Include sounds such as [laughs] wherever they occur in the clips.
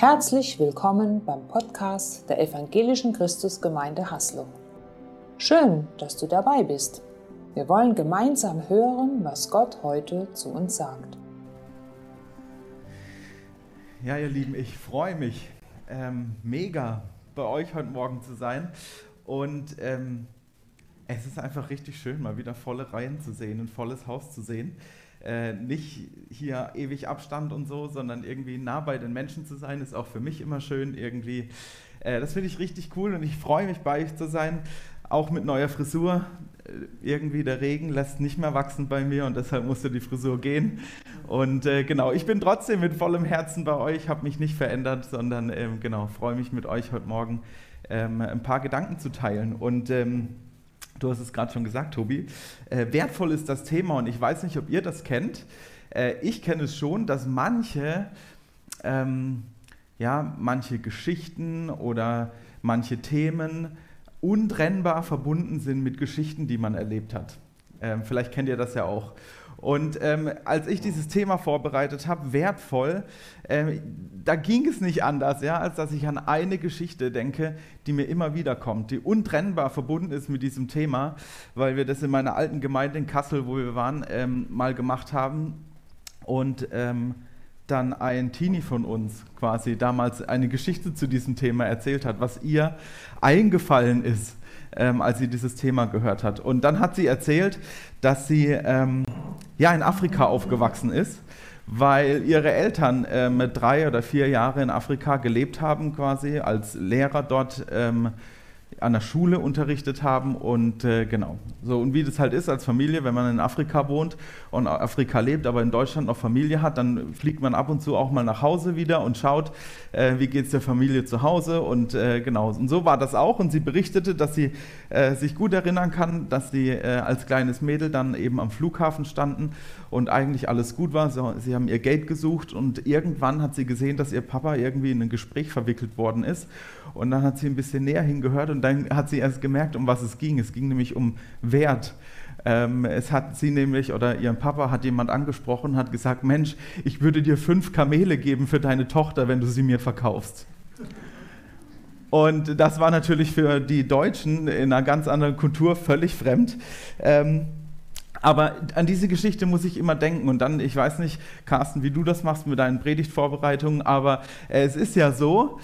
Herzlich willkommen beim Podcast der Evangelischen Christusgemeinde Haslo. Schön, dass du dabei bist. Wir wollen gemeinsam hören, was Gott heute zu uns sagt. Ja, ihr Lieben, ich freue mich ähm, mega bei euch heute Morgen zu sein und ähm, es ist einfach richtig schön, mal wieder volle Reihen zu sehen, ein volles Haus zu sehen äh, nicht hier ewig Abstand und so, sondern irgendwie nah bei den Menschen zu sein, ist auch für mich immer schön irgendwie. Äh, das finde ich richtig cool und ich freue mich bei euch zu sein, auch mit neuer Frisur. Äh, irgendwie der Regen lässt nicht mehr wachsen bei mir und deshalb musste die Frisur gehen. Und äh, genau, ich bin trotzdem mit vollem Herzen bei euch, habe mich nicht verändert, sondern ähm, genau, freue mich mit euch heute Morgen ähm, ein paar Gedanken zu teilen. Und ähm, Du hast es gerade schon gesagt, Tobi. Äh, wertvoll ist das Thema und ich weiß nicht, ob ihr das kennt. Äh, ich kenne es schon, dass manche, ähm, ja, manche Geschichten oder manche Themen untrennbar verbunden sind mit Geschichten, die man erlebt hat. Ähm, vielleicht kennt ihr das ja auch. Und ähm, als ich dieses Thema vorbereitet habe, wertvoll, äh, da ging es nicht anders, ja, als dass ich an eine Geschichte denke, die mir immer wieder kommt, die untrennbar verbunden ist mit diesem Thema, weil wir das in meiner alten Gemeinde in Kassel, wo wir waren, ähm, mal gemacht haben. Und ähm, dann ein Teenie von uns quasi damals eine Geschichte zu diesem Thema erzählt hat, was ihr eingefallen ist ähm, als sie dieses Thema gehört hat. Und dann hat sie erzählt, dass sie ähm, ja, in Afrika aufgewachsen ist, weil ihre Eltern ähm, drei oder vier Jahre in Afrika gelebt haben, quasi als Lehrer dort ähm, an der Schule unterrichtet haben und äh, genau. So, und wie das halt ist als Familie, wenn man in Afrika wohnt und Afrika lebt, aber in Deutschland noch Familie hat, dann fliegt man ab und zu auch mal nach Hause wieder und schaut, äh, wie es der Familie zu Hause und äh, genau. Und so war das auch und sie berichtete, dass sie äh, sich gut erinnern kann, dass sie äh, als kleines Mädel dann eben am Flughafen standen und eigentlich alles gut war. So, sie haben ihr Geld gesucht und irgendwann hat sie gesehen, dass ihr Papa irgendwie in ein Gespräch verwickelt worden ist und dann hat sie ein bisschen näher hingehört und dann hat sie erst gemerkt, um was es ging. Es ging nämlich um Wert. Ähm, es hat sie nämlich oder ihren Papa hat jemand angesprochen, hat gesagt, Mensch, ich würde dir fünf Kamele geben für deine Tochter, wenn du sie mir verkaufst. Und das war natürlich für die Deutschen in einer ganz anderen Kultur völlig fremd. Ähm, aber an diese Geschichte muss ich immer denken. Und dann, ich weiß nicht, Carsten, wie du das machst mit deinen Predigtvorbereitungen, aber es ist ja so,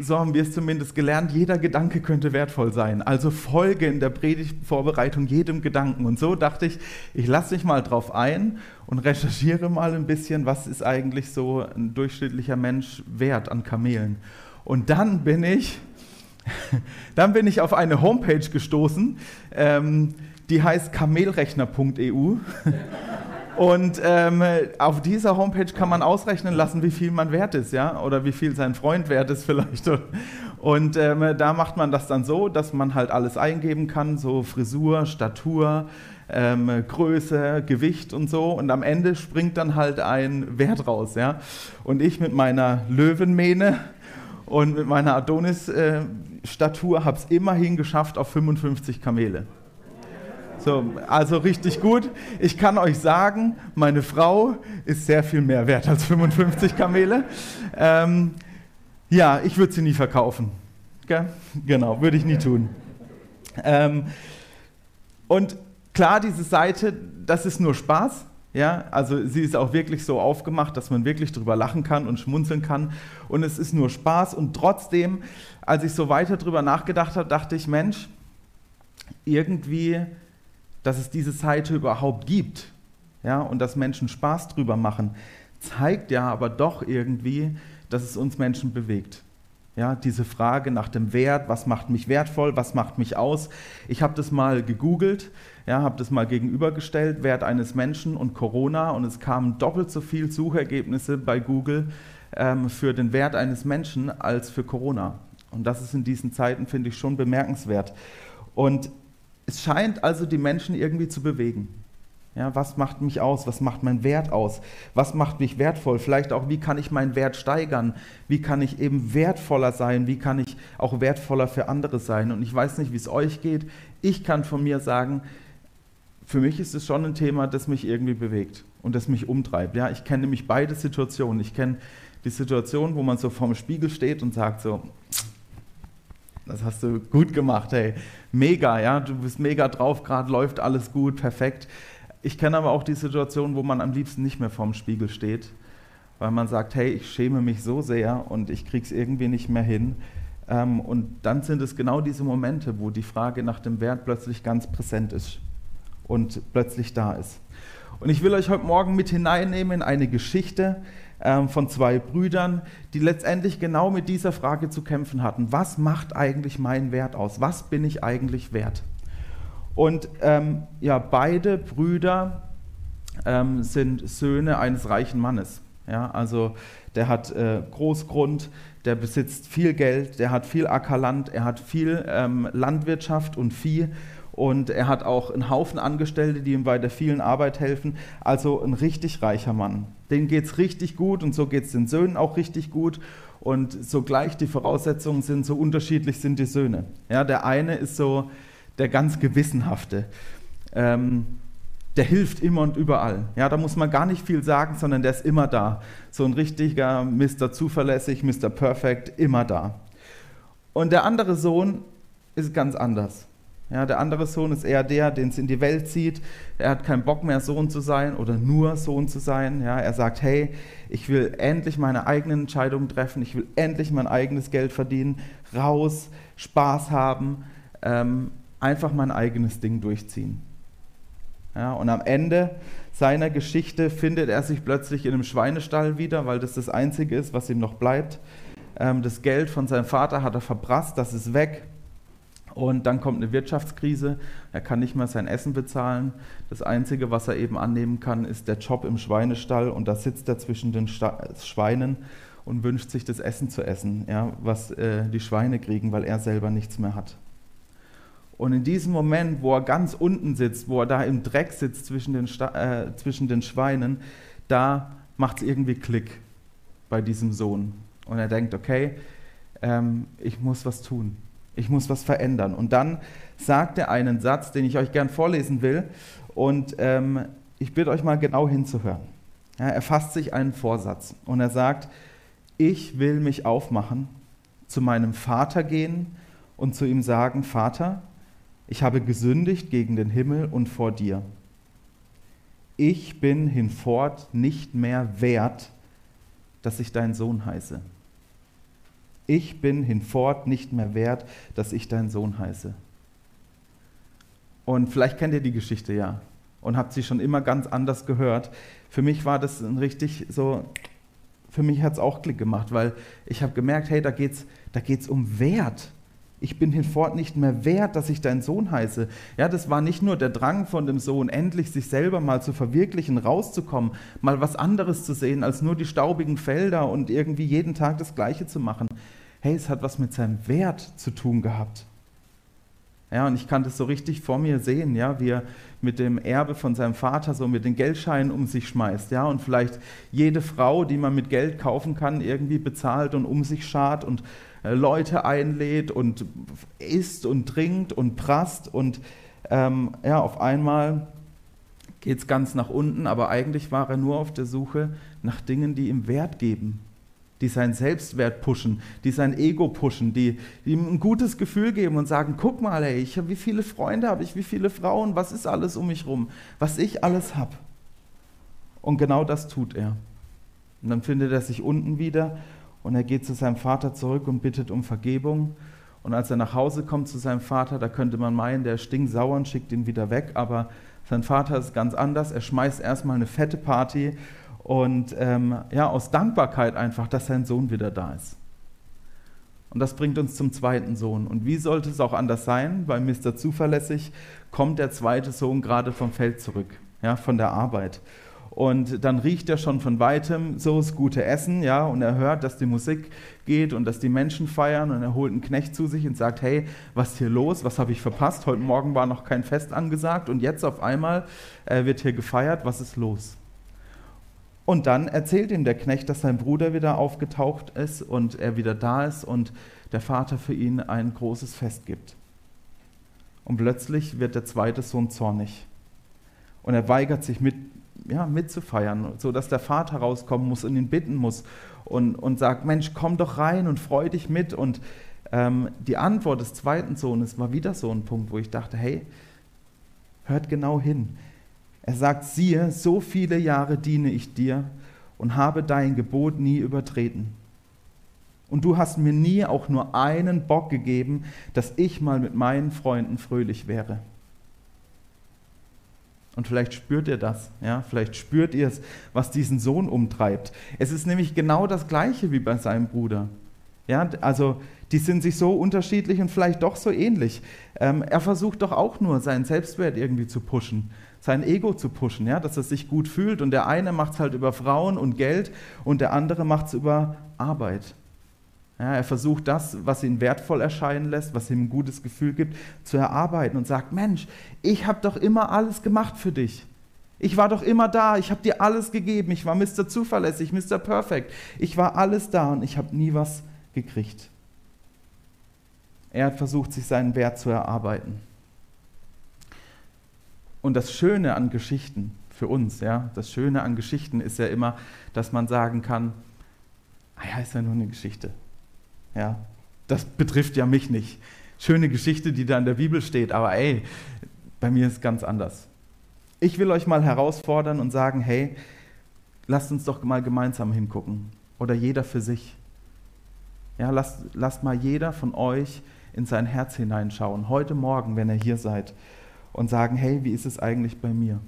so haben wir es zumindest gelernt, jeder Gedanke könnte wertvoll sein. Also folge in der Predigtvorbereitung jedem Gedanken. Und so dachte ich, ich lasse mich mal drauf ein und recherchiere mal ein bisschen, was ist eigentlich so ein durchschnittlicher Mensch wert an Kamelen. Und dann bin ich, [laughs] dann bin ich auf eine Homepage gestoßen, ähm, die heißt kamelrechner.eu. [laughs] Und ähm, auf dieser Homepage kann man ausrechnen lassen, wie viel man wert ist, ja, oder wie viel sein Freund wert ist vielleicht. [laughs] Und ähm, da macht man das dann so, dass man halt alles eingeben kann, so Frisur, Statur, ähm, Größe, Gewicht und so. Und am Ende springt dann halt ein Wert raus, ja. Und ich mit meiner Löwenmähne und mit meiner Adonis-Statur äh, habe es immerhin geschafft auf 55 Kamele. So, also richtig gut. Ich kann euch sagen, meine Frau ist sehr viel mehr wert als 55 Kamele. Ähm, ja, ich würde sie nie verkaufen. Gell? Genau, würde ich nie tun. Ähm, und klar, diese Seite, das ist nur Spaß. Ja, also sie ist auch wirklich so aufgemacht, dass man wirklich drüber lachen kann und schmunzeln kann. Und es ist nur Spaß. Und trotzdem, als ich so weiter drüber nachgedacht habe, dachte ich, Mensch, irgendwie dass es diese Seite überhaupt gibt ja, und dass Menschen Spaß drüber machen, zeigt ja aber doch irgendwie, dass es uns Menschen bewegt. Ja, diese Frage nach dem Wert, was macht mich wertvoll, was macht mich aus. Ich habe das mal gegoogelt, ja, habe das mal gegenübergestellt, Wert eines Menschen und Corona und es kamen doppelt so viele Suchergebnisse bei Google ähm, für den Wert eines Menschen als für Corona. Und das ist in diesen Zeiten, finde ich, schon bemerkenswert. Und es scheint also die Menschen irgendwie zu bewegen. Ja, was macht mich aus? Was macht mein Wert aus? Was macht mich wertvoll? Vielleicht auch, wie kann ich meinen Wert steigern? Wie kann ich eben wertvoller sein? Wie kann ich auch wertvoller für andere sein? Und ich weiß nicht, wie es euch geht. Ich kann von mir sagen, für mich ist es schon ein Thema, das mich irgendwie bewegt und das mich umtreibt. Ja, ich kenne nämlich beide Situationen. Ich kenne die Situation, wo man so vorm Spiegel steht und sagt so, das hast du gut gemacht, hey, mega, ja, du bist mega drauf, gerade läuft alles gut, perfekt. Ich kenne aber auch die Situation, wo man am liebsten nicht mehr vorm Spiegel steht, weil man sagt, hey, ich schäme mich so sehr und ich krieg's irgendwie nicht mehr hin. Ähm, und dann sind es genau diese Momente, wo die Frage nach dem Wert plötzlich ganz präsent ist und plötzlich da ist. Und ich will euch heute Morgen mit hineinnehmen in eine Geschichte von zwei Brüdern, die letztendlich genau mit dieser Frage zu kämpfen hatten. Was macht eigentlich meinen Wert aus? Was bin ich eigentlich wert? Und ähm, ja, beide Brüder ähm, sind Söhne eines reichen Mannes. Ja, also der hat äh, Großgrund, der besitzt viel Geld, der hat viel Ackerland, er hat viel ähm, Landwirtschaft und Vieh und er hat auch einen Haufen Angestellte, die ihm bei der vielen Arbeit helfen. Also ein richtig reicher Mann. Denen geht es richtig gut und so geht es den Söhnen auch richtig gut. Und so gleich die Voraussetzungen sind, so unterschiedlich sind die Söhne. Ja, der eine ist so der ganz Gewissenhafte. Ähm, der hilft immer und überall. Ja, da muss man gar nicht viel sagen, sondern der ist immer da. So ein richtiger Mr. Zuverlässig, Mr. Perfect, immer da. Und der andere Sohn ist ganz anders. Ja, der andere Sohn ist eher der, den es in die Welt zieht. Er hat keinen Bock mehr, Sohn zu sein oder nur Sohn zu sein. Ja, er sagt, hey, ich will endlich meine eigenen Entscheidungen treffen, ich will endlich mein eigenes Geld verdienen, raus, Spaß haben, ähm, einfach mein eigenes Ding durchziehen. Ja, und am Ende seiner Geschichte findet er sich plötzlich in einem Schweinestall wieder, weil das das Einzige ist, was ihm noch bleibt. Ähm, das Geld von seinem Vater hat er verprasst, das ist weg. Und dann kommt eine Wirtschaftskrise, er kann nicht mehr sein Essen bezahlen. Das Einzige, was er eben annehmen kann, ist der Job im Schweinestall und da sitzt er zwischen den Sta Schweinen und wünscht sich das Essen zu essen, ja, was äh, die Schweine kriegen, weil er selber nichts mehr hat. Und in diesem Moment, wo er ganz unten sitzt, wo er da im Dreck sitzt zwischen den, Sta äh, zwischen den Schweinen, da macht es irgendwie Klick bei diesem Sohn. Und er denkt, okay, ähm, ich muss was tun ich muss was verändern. Und dann sagt er einen Satz, den ich euch gern vorlesen will. Und ähm, ich bitte euch mal genau hinzuhören. Ja, er fasst sich einen Vorsatz und er sagt, ich will mich aufmachen, zu meinem Vater gehen und zu ihm sagen, Vater, ich habe gesündigt gegen den Himmel und vor dir. Ich bin hinfort nicht mehr wert, dass ich dein Sohn heiße ich bin hinfort nicht mehr wert, dass ich dein Sohn heiße. Und vielleicht kennt ihr die Geschichte ja und habt sie schon immer ganz anders gehört. Für mich war das ein richtig so, für mich hat es auch Klick gemacht, weil ich habe gemerkt, hey, da geht es da geht's um Wert. Ich bin hinfort nicht mehr wert, dass ich dein Sohn heiße. Ja, das war nicht nur der Drang von dem Sohn, endlich sich selber mal zu verwirklichen, rauszukommen, mal was anderes zu sehen als nur die staubigen Felder und irgendwie jeden Tag das Gleiche zu machen hey, es hat was mit seinem Wert zu tun gehabt. Ja, und ich kann das so richtig vor mir sehen, ja, wie er mit dem Erbe von seinem Vater so mit den Geldscheinen um sich schmeißt, ja, und vielleicht jede Frau, die man mit Geld kaufen kann, irgendwie bezahlt und um sich schart und äh, Leute einlädt und isst und trinkt und prasst und ähm, ja, auf einmal geht es ganz nach unten, aber eigentlich war er nur auf der Suche nach Dingen, die ihm Wert geben, die seinen Selbstwert pushen, die sein Ego pushen, die, die, ihm ein gutes Gefühl geben und sagen, guck mal, ey, ich wie viele Freunde habe ich, wie viele Frauen, was ist alles um mich rum, was ich alles habe. Und genau das tut er. Und dann findet er sich unten wieder und er geht zu seinem Vater zurück und bittet um Vergebung. Und als er nach Hause kommt zu seinem Vater, da könnte man meinen, der stinkt sauer und schickt ihn wieder weg, aber sein Vater ist ganz anders. Er schmeißt erstmal eine fette Party und ähm, ja, aus Dankbarkeit einfach, dass sein Sohn wieder da ist. Und das bringt uns zum zweiten Sohn. Und wie sollte es auch anders sein? Bei Mr. Zuverlässig kommt der zweite Sohn gerade vom Feld zurück, ja, von der Arbeit. Und dann riecht er schon von weitem so das gute Essen, ja, und er hört, dass die Musik geht und dass die Menschen feiern und er holt einen Knecht zu sich und sagt, hey, was ist hier los? Was habe ich verpasst? Heute Morgen war noch kein Fest angesagt und jetzt auf einmal äh, wird hier gefeiert. Was ist los? Und dann erzählt ihm der Knecht, dass sein Bruder wieder aufgetaucht ist und er wieder da ist und der Vater für ihn ein großes Fest gibt. Und plötzlich wird der zweite Sohn zornig. Und er weigert sich mit, ja, mitzufeiern, sodass der Vater rauskommen muss und ihn bitten muss und, und sagt, Mensch, komm doch rein und freu dich mit. Und ähm, die Antwort des zweiten Sohnes war wieder so ein Punkt, wo ich dachte, hey, hört genau hin. Er sagt, siehe, so viele Jahre diene ich dir und habe dein Gebot nie übertreten. Und du hast mir nie auch nur einen Bock gegeben, dass ich mal mit meinen Freunden fröhlich wäre. Und vielleicht spürt ihr das, ja, vielleicht spürt ihr es, was diesen Sohn umtreibt. Es ist nämlich genau das Gleiche wie bei seinem Bruder. Ja, also die sind sich so unterschiedlich und vielleicht doch so ähnlich. Ähm, er versucht doch auch nur, seinen Selbstwert irgendwie zu pushen, sein Ego zu pushen, ja, dass er sich gut fühlt. Und der eine macht es halt über Frauen und Geld und der andere macht es über Arbeit. Ja, er versucht das, was ihn wertvoll erscheinen lässt, was ihm ein gutes Gefühl gibt, zu erarbeiten und sagt, Mensch, ich habe doch immer alles gemacht für dich. Ich war doch immer da, ich habe dir alles gegeben, ich war Mr. Zuverlässig, Mr. Perfect. Ich war alles da und ich habe nie was gekriegt. Er hat versucht, sich seinen Wert zu erarbeiten. Und das Schöne an Geschichten für uns, ja, das Schöne an Geschichten ist ja immer, dass man sagen kann, ah ja, ist ja nur eine Geschichte. Ja, das betrifft ja mich nicht. Schöne Geschichte, die da in der Bibel steht, aber ey, bei mir ist es ganz anders. Ich will euch mal herausfordern und sagen, hey, lasst uns doch mal gemeinsam hingucken oder jeder für sich. Ja, lasst, lasst mal jeder von euch in sein Herz hineinschauen, heute Morgen, wenn ihr hier seid, und sagen, hey, wie ist es eigentlich bei mir?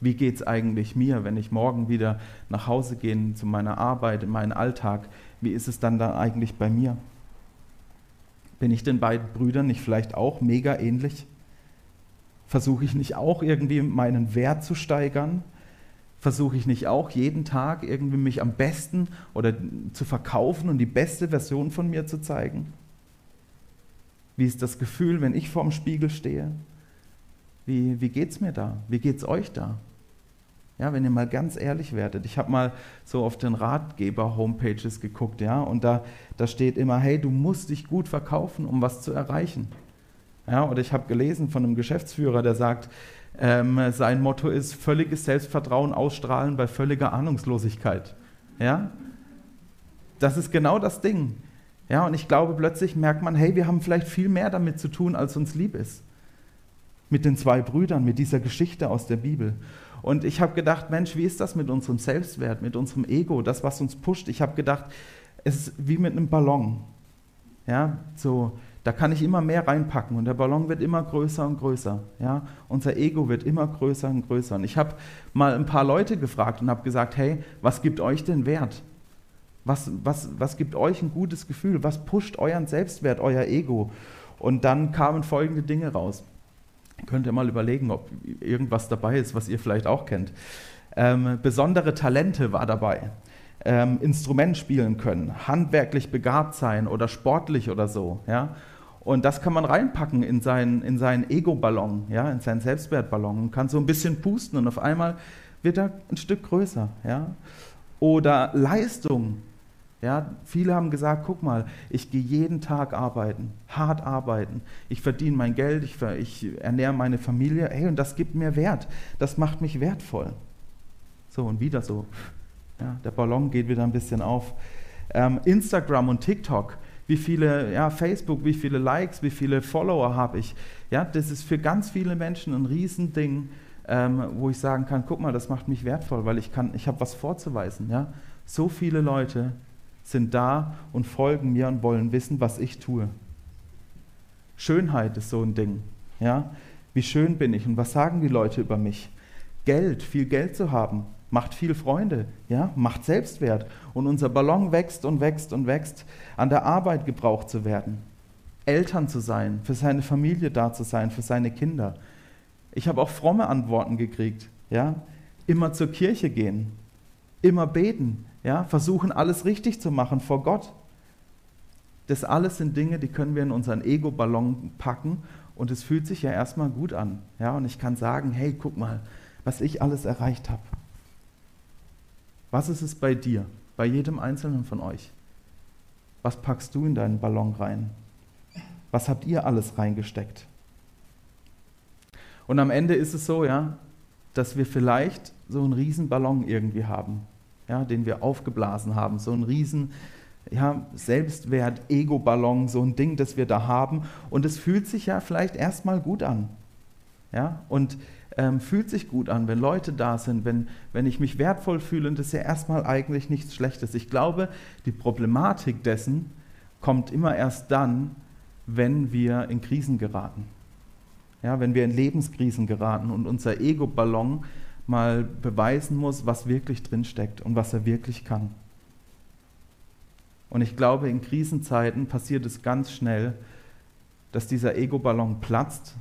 Wie geht es eigentlich mir, wenn ich morgen wieder nach Hause gehe zu meiner Arbeit, in meinen Alltag? Wie ist es dann da eigentlich bei mir? Bin ich den beiden Brüdern nicht vielleicht auch mega ähnlich? Versuche ich nicht auch irgendwie meinen Wert zu steigern? Versuche ich nicht auch jeden Tag irgendwie mich am besten oder zu verkaufen und die beste Version von mir zu zeigen? Wie ist das Gefühl, wenn ich vorm Spiegel stehe? Wie, wie geht es mir da? Wie geht es euch da? Ja, wenn ihr mal ganz ehrlich werdet. Ich habe mal so auf den Ratgeber-Homepages geguckt, ja, und da, da steht immer, hey, du musst dich gut verkaufen, um was zu erreichen. Ja, oder ich habe gelesen von einem Geschäftsführer, der sagt, ähm, sein Motto ist völliges Selbstvertrauen ausstrahlen bei völliger Ahnungslosigkeit. Ja? Das ist genau das Ding. Ja, und ich glaube, plötzlich merkt man, hey, wir haben vielleicht viel mehr damit zu tun, als uns lieb ist. Mit den zwei Brüdern, mit dieser Geschichte aus der Bibel. Und ich habe gedacht, Mensch, wie ist das mit unserem Selbstwert, mit unserem Ego, das, was uns pusht? Ich habe gedacht, es ist wie mit einem Ballon. Ja, so, da kann ich immer mehr reinpacken und der Ballon wird immer größer und größer. Ja, unser Ego wird immer größer und größer. Und ich habe mal ein paar Leute gefragt und habe gesagt, hey, was gibt euch denn Wert? Was, was, was gibt euch ein gutes Gefühl? Was pusht euren Selbstwert, euer Ego? Und dann kamen folgende Dinge raus. Könnt ihr mal überlegen, ob irgendwas dabei ist, was ihr vielleicht auch kennt. Ähm, besondere Talente war dabei. Ähm, Instrument spielen können, handwerklich begabt sein oder sportlich oder so. Ja? Und das kann man reinpacken in seinen, in seinen Ego-Ballon, ja? in seinen Selbstwertballon und kann so ein bisschen pusten und auf einmal wird er ein Stück größer. Ja? Oder Leistung, ja, viele haben gesagt, guck mal, ich gehe jeden Tag arbeiten, hart arbeiten, ich verdiene mein Geld, ich, ich ernähre meine Familie, hey, und das gibt mir Wert, das macht mich wertvoll. So, und wieder so, ja, der Ballon geht wieder ein bisschen auf. Ähm, Instagram und TikTok, wie viele, ja, Facebook, wie viele Likes, wie viele Follower habe ich. Ja, das ist für ganz viele Menschen ein Riesending, ähm, wo ich sagen kann, guck mal, das macht mich wertvoll, weil ich kann, ich habe was vorzuweisen. Ja? So viele Leute sind da und folgen mir und wollen wissen, was ich tue. Schönheit ist so ein Ding. Ja? Wie schön bin ich und was sagen die Leute über mich? Geld, viel Geld zu haben, macht viel Freunde, ja? macht Selbstwert. Und unser Ballon wächst und wächst und wächst, an der Arbeit gebraucht zu werden. Eltern zu sein, für seine Familie da zu sein, für seine Kinder. Ich habe auch fromme Antworten gekriegt. Ja? Immer zur Kirche gehen, immer beten, ja, versuchen alles richtig zu machen vor Gott. Das alles sind Dinge, die können wir in unseren Ego-Ballon packen und es fühlt sich ja erstmal gut an. Ja, und ich kann sagen, hey, guck mal, was ich alles erreicht habe. Was ist es bei dir, bei jedem Einzelnen von euch? Was packst du in deinen Ballon rein? Was habt ihr alles reingesteckt? Und am Ende ist es so, ja, dass wir vielleicht so einen riesen Ballon irgendwie haben, ja, den wir aufgeblasen haben, so einen riesen ja, Selbstwert, Ego-Ballon, so ein Ding, das wir da haben. Und es fühlt sich ja vielleicht erstmal gut an. Ja, und ähm, fühlt sich gut an, wenn Leute da sind, wenn, wenn ich mich wertvoll fühle und das ist ja erstmal eigentlich nichts Schlechtes. Ich glaube, die Problematik dessen kommt immer erst dann, wenn wir in Krisen geraten. Ja, wenn wir in Lebenskrisen geraten und unser Ego-Ballon mal beweisen muss, was wirklich drinsteckt und was er wirklich kann. Und ich glaube, in Krisenzeiten passiert es ganz schnell, dass dieser Ego-Ballon platzt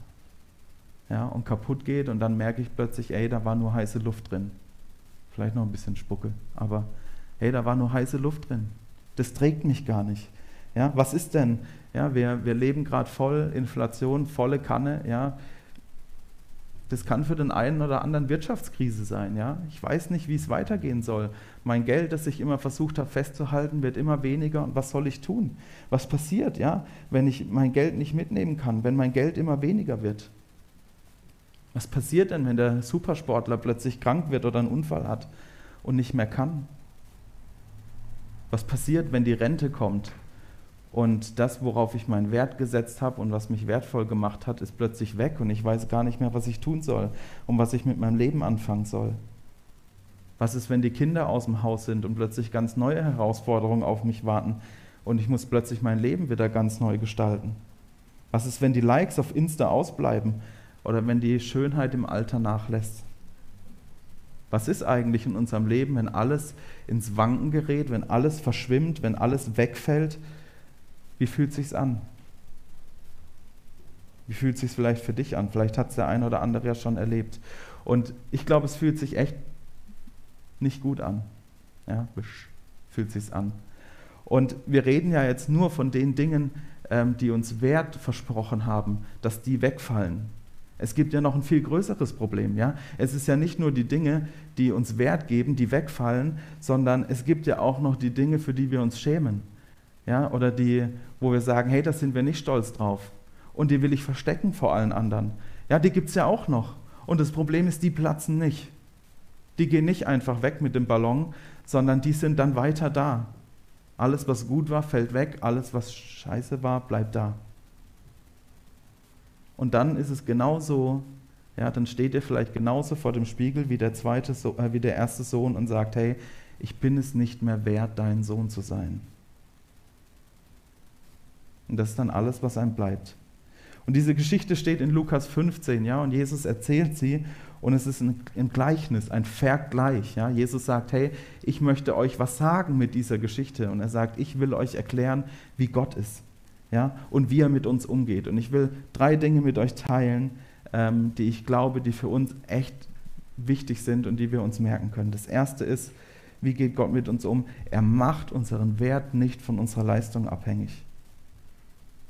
ja, und kaputt geht und dann merke ich plötzlich, ey, da war nur heiße Luft drin. Vielleicht noch ein bisschen Spucke, aber hey, da war nur heiße Luft drin. Das trägt mich gar nicht. Ja, was ist denn? Ja, wir, wir leben gerade voll Inflation, volle Kanne. Ja, das kann für den einen oder anderen Wirtschaftskrise sein. Ja? Ich weiß nicht, wie es weitergehen soll. Mein Geld, das ich immer versucht habe festzuhalten, wird immer weniger. Und was soll ich tun? Was passiert, ja, wenn ich mein Geld nicht mitnehmen kann, wenn mein Geld immer weniger wird? Was passiert denn, wenn der Supersportler plötzlich krank wird oder einen Unfall hat und nicht mehr kann? Was passiert, wenn die Rente kommt und das, worauf ich meinen Wert gesetzt habe und was mich wertvoll gemacht hat, ist plötzlich weg und ich weiß gar nicht mehr, was ich tun soll und was ich mit meinem Leben anfangen soll. Was ist, wenn die Kinder aus dem Haus sind und plötzlich ganz neue Herausforderungen auf mich warten und ich muss plötzlich mein Leben wieder ganz neu gestalten? Was ist, wenn die Likes auf Insta ausbleiben oder wenn die Schönheit im Alter nachlässt? Was ist eigentlich in unserem Leben, wenn alles ins Wanken gerät, wenn alles verschwimmt, wenn alles wegfällt? Wie fühlt sich's an? Wie fühlt sich's vielleicht für dich an? Vielleicht hat es der eine oder andere ja schon erlebt. Und ich glaube, es fühlt sich echt nicht gut an. Ja, fühlt sich's an. Und wir reden ja jetzt nur von den Dingen, ähm, die uns Wert versprochen haben, dass die wegfallen. Es gibt ja noch ein viel größeres Problem. Ja? Es ist ja nicht nur die Dinge, die uns Wert geben, die wegfallen, sondern es gibt ja auch noch die Dinge, für die wir uns schämen ja, oder die, wo wir sagen, hey, da sind wir nicht stolz drauf. Und die will ich verstecken vor allen anderen. Ja, die gibt es ja auch noch. Und das Problem ist, die platzen nicht. Die gehen nicht einfach weg mit dem Ballon, sondern die sind dann weiter da. Alles, was gut war, fällt weg. Alles, was scheiße war, bleibt da. Und dann ist es genauso, ja, dann steht ihr vielleicht genauso vor dem Spiegel wie der, zweite, äh, wie der erste Sohn und sagt, hey, ich bin es nicht mehr wert, dein Sohn zu sein. Und das ist dann alles, was einem bleibt. Und diese Geschichte steht in Lukas 15, ja, und Jesus erzählt sie und es ist ein, ein Gleichnis, ein Vergleich, ja. Jesus sagt, hey, ich möchte euch was sagen mit dieser Geschichte und er sagt, ich will euch erklären, wie Gott ist, ja, und wie er mit uns umgeht. Und ich will drei Dinge mit euch teilen, ähm, die ich glaube, die für uns echt wichtig sind und die wir uns merken können. Das erste ist, wie geht Gott mit uns um? Er macht unseren Wert nicht von unserer Leistung abhängig.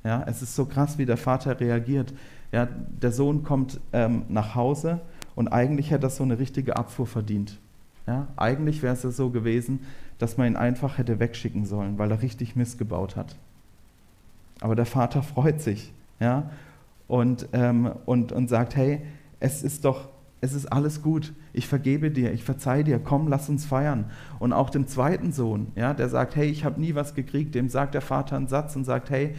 Ja, es ist so krass, wie der Vater reagiert. Ja, der Sohn kommt ähm, nach Hause und eigentlich hätte er so eine richtige Abfuhr verdient. Ja, eigentlich wäre es ja so gewesen, dass man ihn einfach hätte wegschicken sollen, weil er richtig missgebaut hat. Aber der Vater freut sich ja, und, ähm, und, und sagt, hey, es ist doch, es ist alles gut, ich vergebe dir, ich verzeih dir, komm, lass uns feiern. Und auch dem zweiten Sohn, ja, der sagt, hey, ich habe nie was gekriegt, dem sagt der Vater einen Satz und sagt, hey,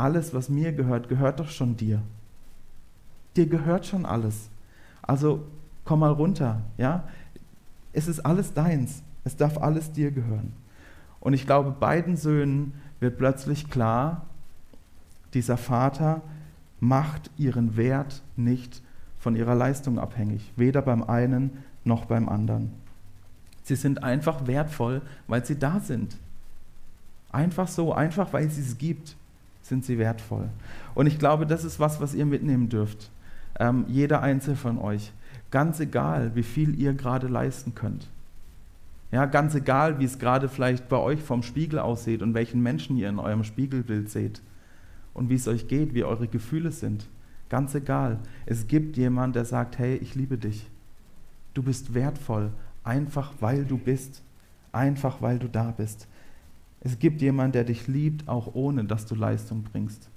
alles, was mir gehört, gehört doch schon dir. Dir gehört schon alles. Also komm mal runter, ja? Es ist alles deins. Es darf alles dir gehören. Und ich glaube, beiden Söhnen wird plötzlich klar, dieser Vater macht ihren Wert nicht von ihrer Leistung abhängig, weder beim einen noch beim anderen. Sie sind einfach wertvoll, weil sie da sind. Einfach so, einfach weil es es gibt sind sie wertvoll. Und ich glaube, das ist was, was ihr mitnehmen dürft. Ähm, jeder Einzelne von euch. Ganz egal, wie viel ihr gerade leisten könnt. Ja, ganz egal, wie es gerade vielleicht bei euch vom Spiegel aussieht und welchen Menschen ihr in eurem Spiegelbild seht und wie es euch geht, wie eure Gefühle sind. Ganz egal. Es gibt jemanden, der sagt, hey, ich liebe dich. Du bist wertvoll, einfach weil du bist. Einfach weil du da bist. Es gibt jemanden, der dich liebt, auch ohne dass du Leistung bringst.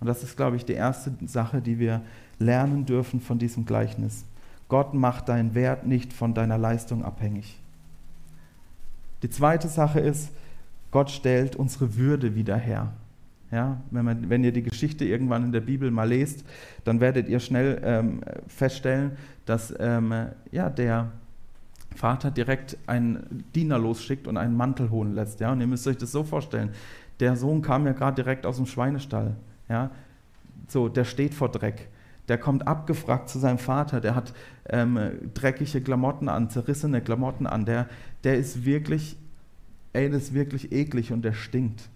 Und das ist, glaube ich, die erste Sache, die wir lernen dürfen von diesem Gleichnis. Gott macht deinen Wert nicht von deiner Leistung abhängig. Die zweite Sache ist, Gott stellt unsere Würde wieder her. Ja, wenn, man, wenn ihr die Geschichte irgendwann in der Bibel mal lest, dann werdet ihr schnell ähm, feststellen, dass ähm, ja, der Vater direkt einen Diener losschickt und einen Mantel holen lässt. Ja? Und ihr müsst euch das so vorstellen. Der Sohn kam ja gerade direkt aus dem Schweinestall. Ja? So, der steht vor Dreck. Der kommt abgefragt zu seinem Vater, der hat ähm, dreckige Klamotten an, zerrissene Klamotten an. Der, der ist wirklich, ey, das ist wirklich eklig und der stinkt.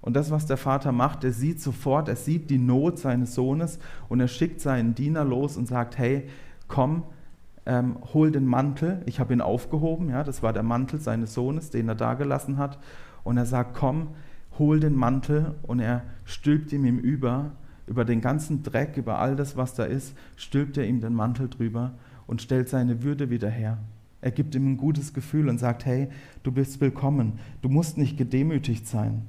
Und das, was der Vater macht, er sieht sofort, er sieht die Not seines Sohnes und er schickt seinen Diener los und sagt, hey, komm, ähm, hol den Mantel. Ich habe ihn aufgehoben, ja, das war der Mantel seines Sohnes, den er da gelassen hat. Und er sagt, komm, hol den Mantel und er stülpt ihm ihm über, über den ganzen Dreck, über all das, was da ist, stülpt er ihm den Mantel drüber und stellt seine Würde wieder her. Er gibt ihm ein gutes Gefühl und sagt, hey, du bist willkommen, du musst nicht gedemütigt sein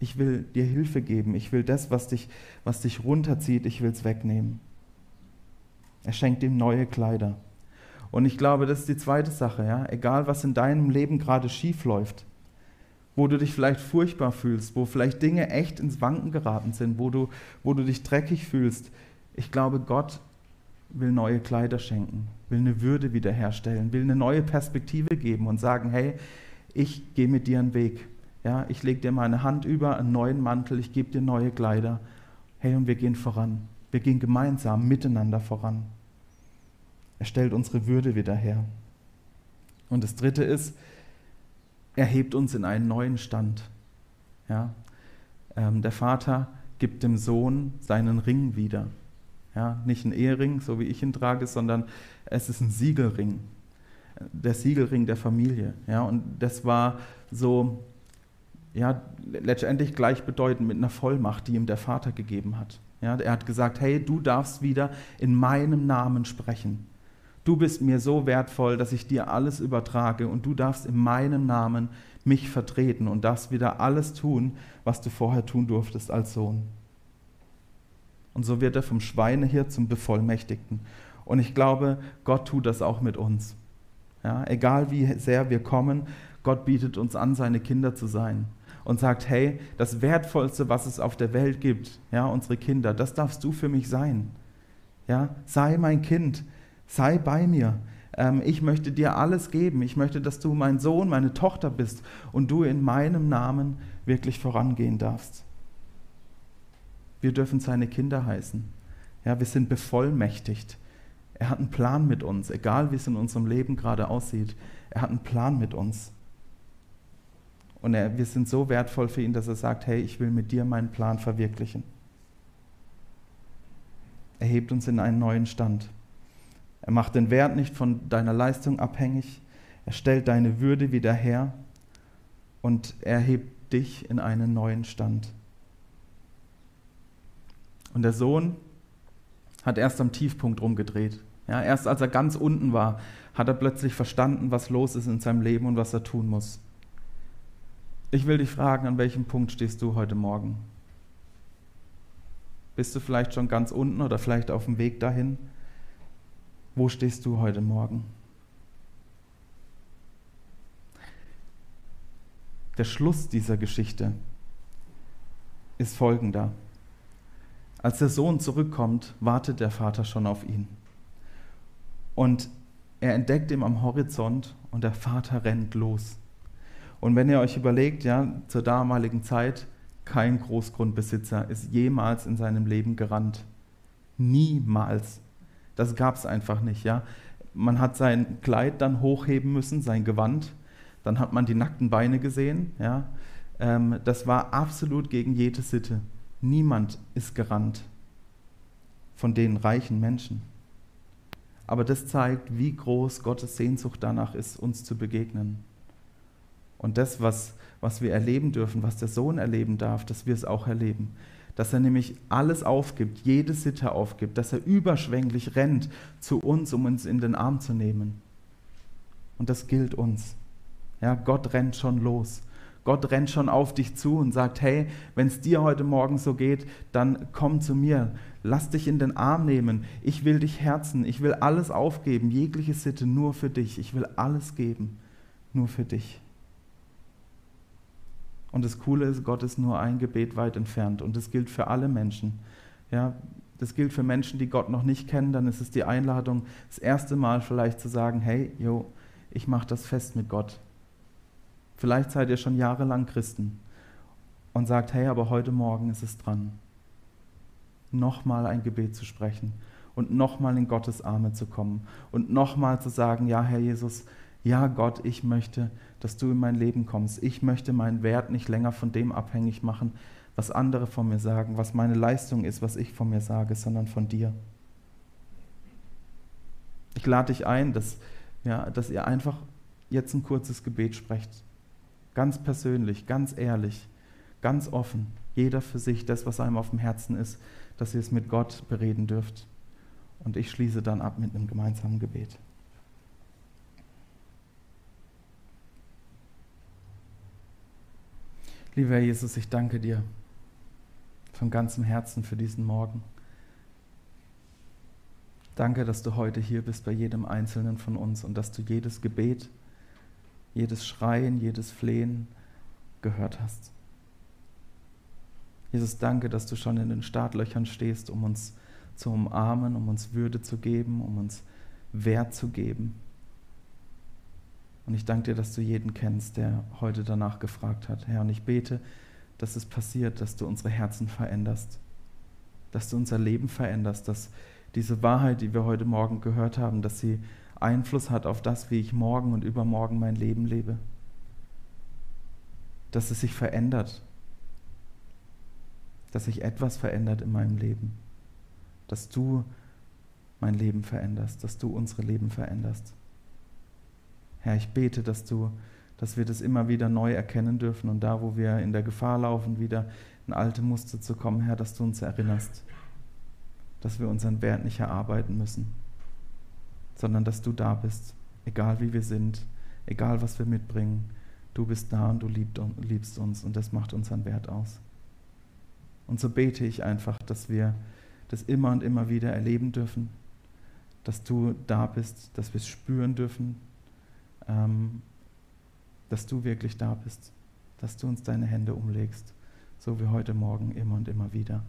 ich will dir Hilfe geben, ich will das, was dich, was dich runterzieht, ich will es wegnehmen. Er schenkt ihm neue Kleider. Und ich glaube, das ist die zweite Sache, ja. Egal, was in deinem Leben gerade schief läuft, wo du dich vielleicht furchtbar fühlst, wo vielleicht Dinge echt ins Wanken geraten sind, wo du, wo du dich dreckig fühlst. Ich glaube, Gott will neue Kleider schenken, will eine Würde wiederherstellen, will eine neue Perspektive geben und sagen, hey, ich gehe mit dir einen Weg. Ja, ich lege dir meine Hand über, einen neuen Mantel, ich gebe dir neue Kleider. Hey, und wir gehen voran. Wir gehen gemeinsam miteinander voran. Er stellt unsere Würde wieder her. Und das Dritte ist, er hebt uns in einen neuen Stand. Ja, ähm, der Vater gibt dem Sohn seinen Ring wieder. Ja, nicht ein Ehering, so wie ich ihn trage, sondern es ist ein Siegelring. Der Siegelring der Familie. Ja, und das war so ja, letztendlich gleichbedeutend mit einer Vollmacht, die ihm der Vater gegeben hat. Ja, er hat gesagt, hey, du darfst wieder in meinem Namen sprechen. Du bist mir so wertvoll, dass ich dir alles übertrage und du darfst in meinem Namen mich vertreten und darfst wieder alles tun, was du vorher tun durftest als Sohn. Und so wird er vom Schweinehirt zum Bevollmächtigten. Und ich glaube, Gott tut das auch mit uns. Ja, egal wie sehr wir kommen, Gott bietet uns an, seine Kinder zu sein und sagt, hey, das Wertvollste, was es auf der Welt gibt, ja, unsere Kinder, das darfst du für mich sein. Ja, sei mein Kind, sei bei mir. Ähm, ich möchte dir alles geben. Ich möchte, dass du mein Sohn, meine Tochter bist und du in meinem Namen wirklich vorangehen darfst. Wir dürfen seine Kinder heißen. Ja, wir sind bevollmächtigt. Er hat einen Plan mit uns, egal wie es in unserem Leben gerade aussieht. Er hat einen Plan mit uns. Und er, wir sind so wertvoll für ihn, dass er sagt, hey, ich will mit dir meinen Plan verwirklichen. Er hebt uns in einen neuen Stand. Er macht den Wert nicht von deiner Leistung abhängig. Er stellt deine Würde wieder her und er hebt dich in einen neuen Stand. Und der Sohn hat erst am Tiefpunkt rumgedreht. Ja, erst als er ganz unten war, hat er plötzlich verstanden, was los ist in seinem Leben und was er tun muss. Ich will dich fragen, an welchem Punkt stehst du heute Morgen? Bist du vielleicht schon ganz unten oder vielleicht auf dem Weg dahin? Wo stehst du heute Morgen? Der Schluss dieser Geschichte ist folgender. Als der Sohn zurückkommt, wartet der Vater schon auf ihn. Und er entdeckt ihn am Horizont und der Vater rennt los. Und wenn ihr euch überlegt, ja, zur damaligen Zeit, kein Großgrundbesitzer ist jemals in seinem Leben gerannt. Niemals. Das gab es einfach nicht, ja. Man hat sein Kleid dann hochheben müssen, sein Gewand. Dann hat man die nackten Beine gesehen, ja. Ähm, das war absolut gegen jede Sitte. Niemand ist gerannt von den reichen Menschen. Aber das zeigt, wie groß Gottes Sehnsucht danach ist, uns zu begegnen. Und das, was, was wir erleben dürfen, was der Sohn erleben darf, dass wir es auch erleben. Dass er nämlich alles aufgibt, jede Sitte aufgibt, dass er überschwänglich rennt zu uns, um uns in den Arm zu nehmen. Und das gilt uns. Ja, Gott rennt schon los. Gott rennt schon auf dich zu und sagt, hey, wenn es dir heute Morgen so geht, dann komm zu mir. Lass dich in den Arm nehmen. Ich will dich herzen. Ich will alles aufgeben, jegliche Sitte nur für dich. Ich will alles geben, nur für dich. Und das Coole ist, Gott ist nur ein Gebet weit entfernt. Und das gilt für alle Menschen. Ja, das gilt für Menschen, die Gott noch nicht kennen. Dann ist es die Einladung, das erste Mal vielleicht zu sagen, hey, yo, ich mache das fest mit Gott. Vielleicht seid ihr schon jahrelang Christen und sagt, hey, aber heute Morgen ist es dran, nochmal ein Gebet zu sprechen und nochmal in Gottes Arme zu kommen und nochmal zu sagen, ja, Herr Jesus, ja Gott, ich möchte, dass du in mein Leben kommst. Ich möchte meinen Wert nicht länger von dem abhängig machen, was andere von mir sagen, was meine Leistung ist, was ich von mir sage, sondern von dir. Ich lade dich ein, dass, ja, dass ihr einfach jetzt ein kurzes Gebet sprecht. Ganz persönlich, ganz ehrlich, ganz offen. Jeder für sich, das, was einem auf dem Herzen ist, dass ihr es mit Gott bereden dürft. Und ich schließe dann ab mit einem gemeinsamen Gebet. Lieber Jesus, ich danke dir von ganzem Herzen für diesen Morgen. Danke, dass du heute hier bist bei jedem Einzelnen von uns und dass du jedes Gebet, jedes Schreien, jedes Flehen gehört hast. Jesus, danke, dass du schon in den Startlöchern stehst, um uns zu umarmen, um uns Würde zu geben, um uns Wert zu geben. Und ich danke dir, dass du jeden kennst, der heute danach gefragt hat. Herr, und ich bete, dass es passiert, dass du unsere Herzen veränderst, dass du unser Leben veränderst, dass diese Wahrheit, die wir heute Morgen gehört haben, dass sie Einfluss hat auf das, wie ich morgen und übermorgen mein Leben lebe. Dass es sich verändert, dass sich etwas verändert in meinem Leben, dass du mein Leben veränderst, dass du unsere Leben veränderst. Herr, ich bete, dass du, dass wir das immer wieder neu erkennen dürfen und da, wo wir in der Gefahr laufen, wieder in alte Muster zu kommen, Herr, dass du uns erinnerst, dass wir unseren Wert nicht erarbeiten müssen, sondern dass du da bist, egal wie wir sind, egal was wir mitbringen. Du bist da und du liebst uns und das macht unseren Wert aus. Und so bete ich einfach, dass wir das immer und immer wieder erleben dürfen, dass du da bist, dass wir es spüren dürfen, ähm, dass du wirklich da bist, dass du uns deine Hände umlegst, so wie heute Morgen immer und immer wieder.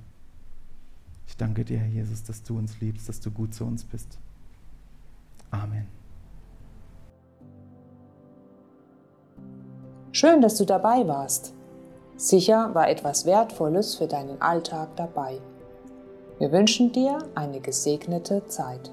Ich danke dir, Herr Jesus, dass du uns liebst, dass du gut zu uns bist. Amen. Schön, dass du dabei warst. Sicher war etwas Wertvolles für deinen Alltag dabei. Wir wünschen dir eine gesegnete Zeit.